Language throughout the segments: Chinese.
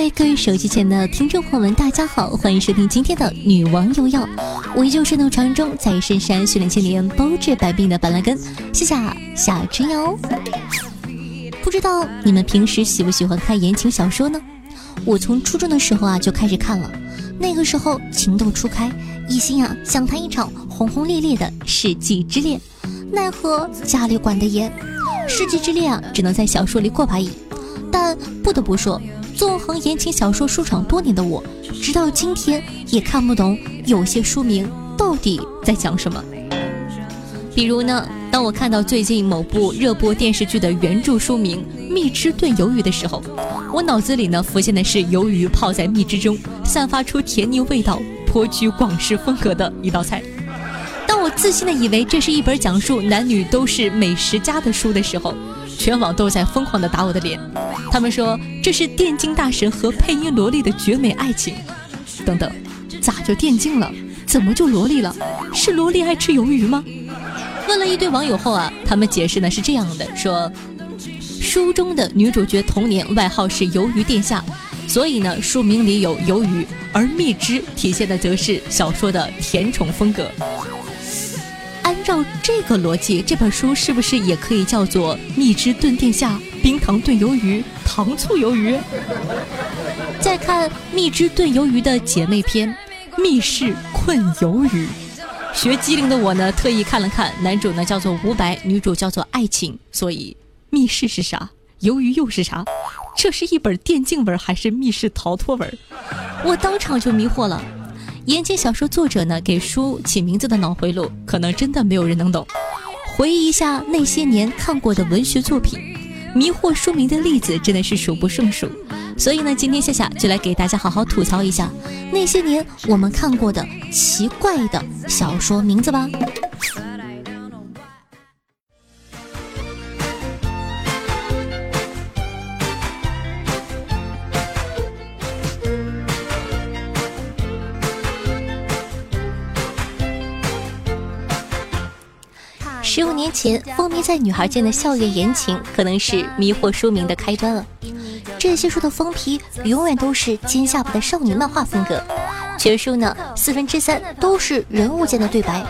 嗨，各位手机前的听众朋友们，大家好，欢迎收听今天的女王有药，我依旧是那传说中在深山训练千年、包治百病的板蓝根，谢谢夏春瑶。不知道你们平时喜不喜欢看言情小说呢？我从初中的时候啊就开始看了，那个时候情窦初开，一心啊想谈一场轰轰烈烈的世纪之恋，奈何家里管得严，世纪之恋啊只能在小说里过把瘾。但不得不说。纵横言情小说书场多年的我，直到今天也看不懂有些书名到底在讲什么。比如呢，当我看到最近某部热播电视剧的原著书名《蜜汁炖鱿鱼》的时候，我脑子里呢浮现的是鱿鱼泡在蜜汁中，散发出甜腻味道，颇具广式风格的一道菜。当我自信的以为这是一本讲述男女都是美食家的书的时候，全网都在疯狂的打我的脸，他们说这是电竞大神和配音萝莉的绝美爱情。等等，咋就电竞了？怎么就萝莉了？是萝莉爱吃鱿鱼吗？问了一堆网友后啊，他们解释呢是这样的：说书中的女主角童年外号是鱿鱼殿下，所以呢书名里有鱿鱼，而蜜汁体现的则是小说的甜宠风格。按照这个逻辑，这本书是不是也可以叫做“蜜汁炖殿下，冰糖炖鱿鱼，糖醋鱿鱼”？再看《蜜汁炖鱿鱼》的姐妹篇《密室困鱿鱼》，学机灵的我呢，特意看了看，男主呢叫做吴白，女主叫做爱情，所以密室是啥？鱿鱼又是啥？这是一本电竞文还是密室逃脱文？我当场就迷惑了。言情小说作者呢，给书起名字的脑回路，可能真的没有人能懂。回忆一下那些年看过的文学作品，迷惑书名的例子真的是数不胜数。所以呢，今天夏夏就来给大家好好吐槽一下那些年我们看过的奇怪的小说名字吧。十五年前，风靡在女孩间的校园言情，可能是迷惑书名的开端了。这些书的封皮永远都是尖下巴的少女漫画风格，全书呢四分之三都是人物间的对白。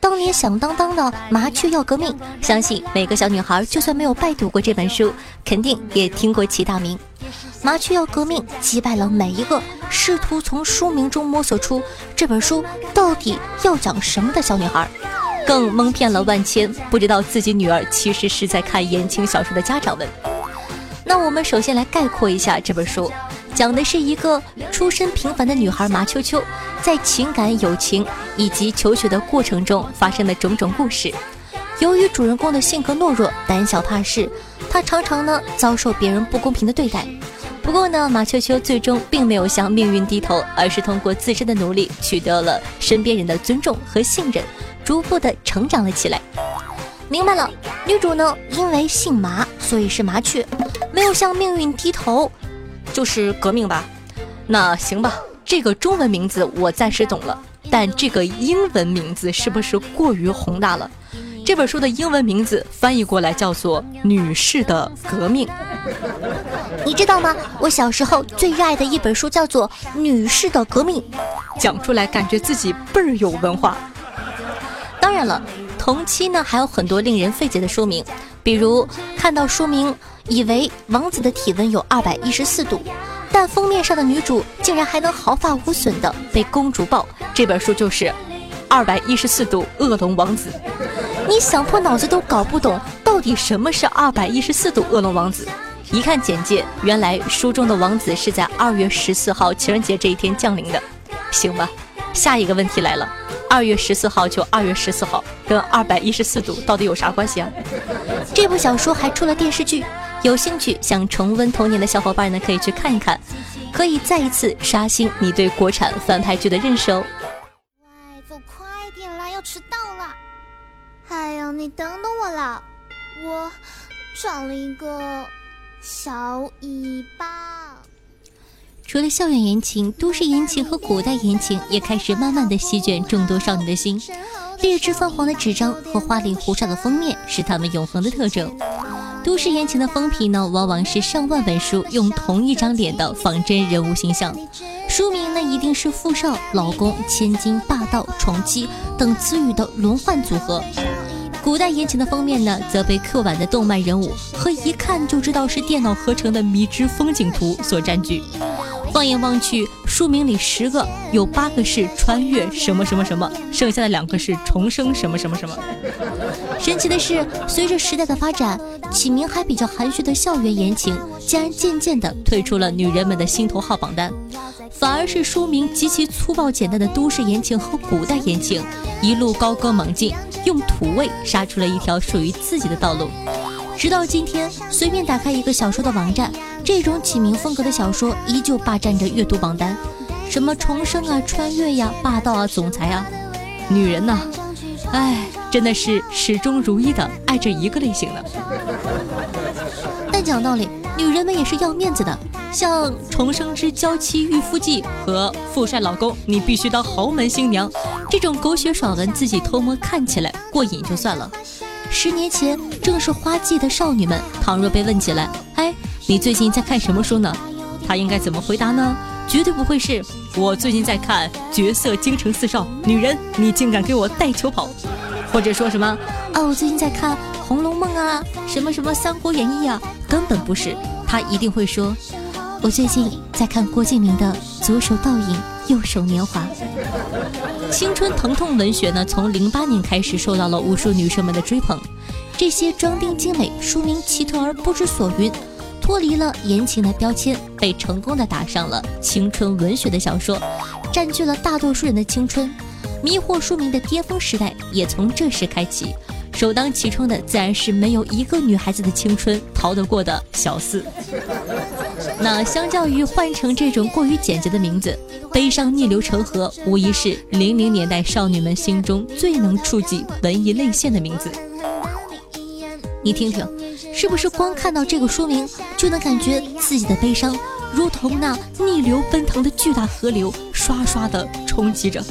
当年响当当的《麻雀要革命》，相信每个小女孩就算没有拜读过这本书，肯定也听过其大名。《麻雀要革命》击败了每一个试图从书名中摸索出这本书到底要讲什么的小女孩。更蒙骗了万千不知道自己女儿其实是在看言情小说的家长们。那我们首先来概括一下这本书，讲的是一个出身平凡的女孩麻秋秋，在情感、友情以及求学的过程中发生的种种故事。由于主人公的性格懦弱、胆小怕事，她常常呢遭受别人不公平的对待。不过呢，马秋秋最终并没有向命运低头，而是通过自身的努力取得了身边人的尊重和信任。逐步的成长了起来。明白了，女主呢，因为姓麻，所以是麻雀，没有向命运低头，就是革命吧？那行吧，这个中文名字我暂时懂了，但这个英文名字是不是过于宏大了？这本书的英文名字翻译过来叫做《女士的革命》。你知道吗？我小时候最热爱的一本书叫做《女士的革命》，讲出来感觉自己倍儿有文化。当然了，同期呢还有很多令人费解的书名，比如看到书名以为王子的体温有二百一十四度，但封面上的女主竟然还能毫发无损的被公主抱。这本书就是二百一十四度恶龙王子。你想破脑子都搞不懂到底什么是二百一十四度恶龙王子。一看简介，原来书中的王子是在二月十四号情人节这一天降临的。行吧，下一个问题来了。二月十四号就二月十四号，跟二百一十四度到底有啥关系啊？这部小说还出了电视剧，有兴趣想重温童年的小伙伴呢，可以去看一看。可以再一次刷新你对国产翻拍剧的认识哦。喂，走快点啦，要迟到了！哎呦，你等等我啦，我长了一个小尾巴。除了校园言情，都市言情和古代言情也开始慢慢的席卷众多少女的心。劣质泛黄的纸张和花里胡哨的封面是他们永恒的特征。都市言情的封皮呢，往往是上万本书用同一张脸的仿真人物形象，书名呢一定是富少、老公、千金、霸道、宠妻等词语的轮换组合。古代言情的封面呢，则被刻板的动漫人物和一看就知道是电脑合成的迷之风景图所占据。放眼望去，书名里十个有八个是穿越什么什么什么，剩下的两个是重生什么什么什么。神奇的是，随着时代的发展，起名还比较含蓄的校园言情，竟然渐渐地退出了女人们的心头号榜单，反而是书名极其粗暴简单的都市言情和古代言情，一路高歌猛进，用土味杀出了一条属于自己的道路。直到今天，随便打开一个小说的网站，这种起名风格的小说依旧霸占着阅读榜单。什么重生啊、穿越呀、霸道啊、总裁啊，女人呐，哎，真的是始终如一的爱这一个类型的。但讲道理，女人们也是要面子的，像《重生之娇妻御夫记》和《富帅老公你必须当豪门新娘》这种狗血爽文，自己偷摸看起来过瘾就算了。十年前正是花季的少女们，倘若被问起来，哎，你最近在看什么书呢？他应该怎么回答呢？绝对不会是我最近在看《绝色京城四少》，女人你竟敢给我带球跑，或者说什么啊？我最近在看《红楼梦》啊，什么什么《三国演义》啊，根本不是。他一定会说，我最近在看郭敬明的《左手倒影，右手年华》。青春疼痛文学呢，从零八年开始受到了无数女生们的追捧。这些装订精美、书名奇特而不知所云、脱离了言情的标签，被成功的打上了青春文学的小说，占据了大多数人的青春。迷惑书名的巅峰时代也从这时开启。首当其冲的自然是没有一个女孩子的青春逃得过的小四。那相较于换成这种过于简洁的名字。悲伤逆流成河，无疑是零零年代少女们心中最能触及文艺泪腺的名字。你听听，是不是光看到这个书名，就能感觉自己的悲伤如同那逆流奔腾的巨大河流，刷刷的冲击着？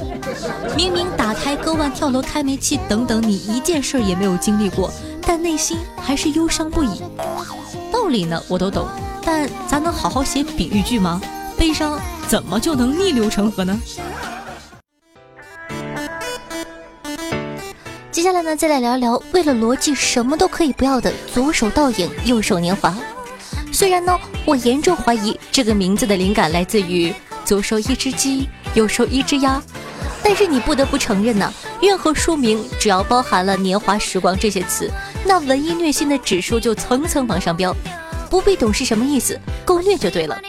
明明打胎、割腕、跳楼、开煤气等等，你一件事儿也没有经历过，但内心还是忧伤不已。道理呢，我都懂，但咱能好好写比喻句吗？悲伤怎么就能逆流成河呢？接下来呢，再来聊一聊为了逻辑什么都可以不要的左手倒影，右手年华。虽然呢，我严重怀疑这个名字的灵感来自于左手一只鸡，右手一只鸭，但是你不得不承认呢，任何书名只要包含了年华、时光这些词，那文艺虐心的指数就层层往上飙。不必懂是什么意思，够虐就对了。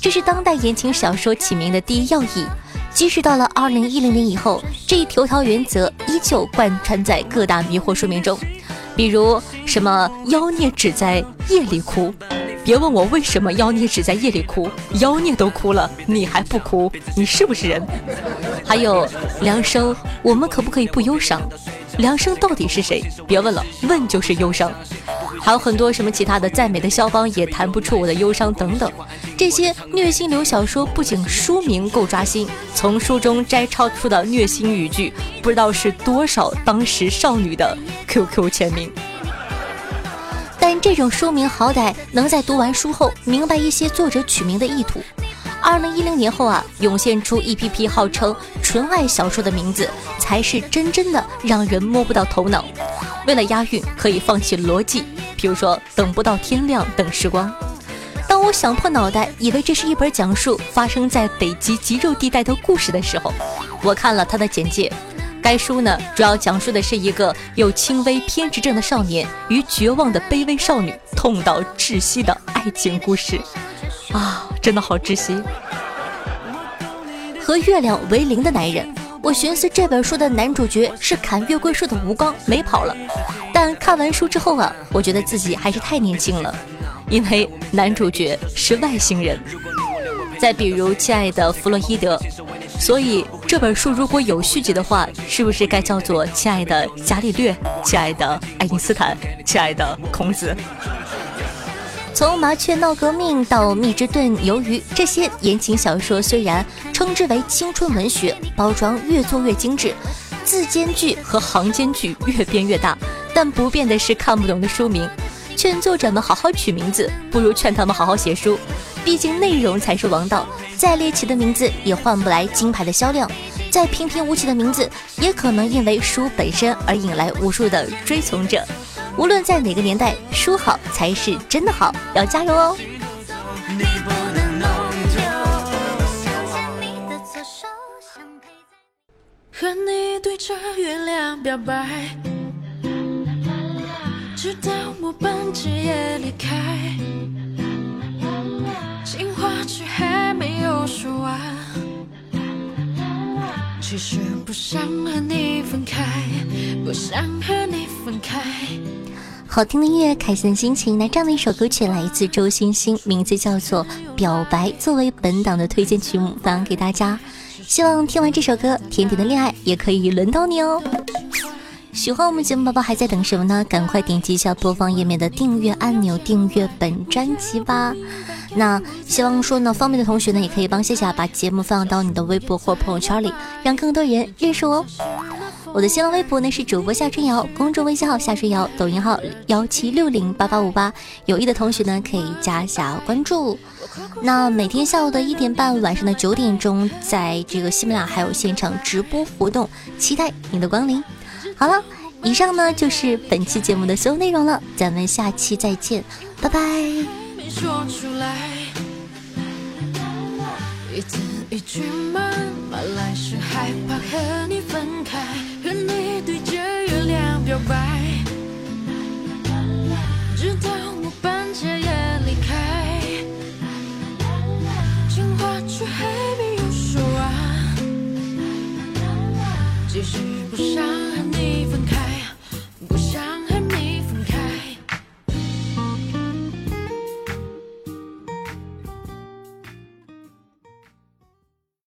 这是当代言情小说起名的第一要义，即使到了二零一零年以后，这一头条原则依旧贯穿在各大迷惑说明中。比如什么妖孽只在夜里哭，别问我为什么妖孽只在夜里哭，妖孽都哭了，你还不哭，你是不是人？还有梁生，我们可不可以不忧伤？梁生到底是谁？别问了，问就是忧伤。还有很多什么其他的，再美的肖邦也弹不出我的忧伤等等。这些虐心流小说不仅书名够抓心，从书中摘抄出的虐心语句，不知道是多少当时少女的 QQ 签名。但这种书名好歹能在读完书后明白一些作者取名的意图。二零一零年后啊，涌现出一批批号称纯爱小说的名字，才是真正的让人摸不到头脑。为了押韵，可以放弃逻辑，比如说等不到天亮，等时光。当我想破脑袋，以为这是一本讲述发生在北极极肉地带的故事的时候，我看了它的简介。该书呢，主要讲述的是一个有轻微偏执症的少年与绝望的卑微少女痛到窒息的爱情故事。啊，真的好窒息！和月亮为邻的男人。我寻思这本书的男主角是砍月桂树的吴刚，没跑了。但看完书之后啊，我觉得自己还是太年轻了，因为男主角是外星人。再比如亲爱的弗洛伊德。所以这本书如果有续集的话，是不是该叫做亲爱的伽利略、亲爱的爱因斯坦、亲爱的孔子？从麻雀闹革命到蜜汁炖鱿鱼，这些言情小说虽然称之为青春文学，包装越做越精致，字间距和行间距越变越大，但不变的是看不懂的书名。劝作者们好好取名字，不如劝他们好好写书，毕竟内容才是王道。再猎奇的名字也换不来金牌的销量，再平平无奇的名字也可能因为书本身而引来无数的追从者。无论在哪个年代，书好才是真的好，要加油哦！和你对着月亮表白，直到末班机也离开，其实不想和你分开，不想和你分开。好听的音乐，开心的心情。那这样的一首歌曲来自周星星，名字叫做《表白》，作为本档的推荐曲目分享给大家。希望听完这首歌，甜甜的恋爱也可以轮到你哦。喜欢我们节目宝宝还在等什么呢？赶快点击一下播放页面的订阅按钮，订阅本专辑吧。那希望说呢，方便的同学呢，也可以帮夏夏把节目放到你的微博或朋友圈里，让更多人认识我哦。我的新浪微博呢是主播夏春瑶，公众微信号夏春瑶，抖音号幺七六零八八五八，有意的同学呢可以加下关注。那每天下午的一点半，晚上的九点钟，在这个喜马拉雅还有现场直播活动，期待你的光临。好了，以上呢就是本期节目的所有内容了，咱们下期再见，拜拜。说出来，一字一句慢慢来，是害怕和你分开，和你对着月亮表白。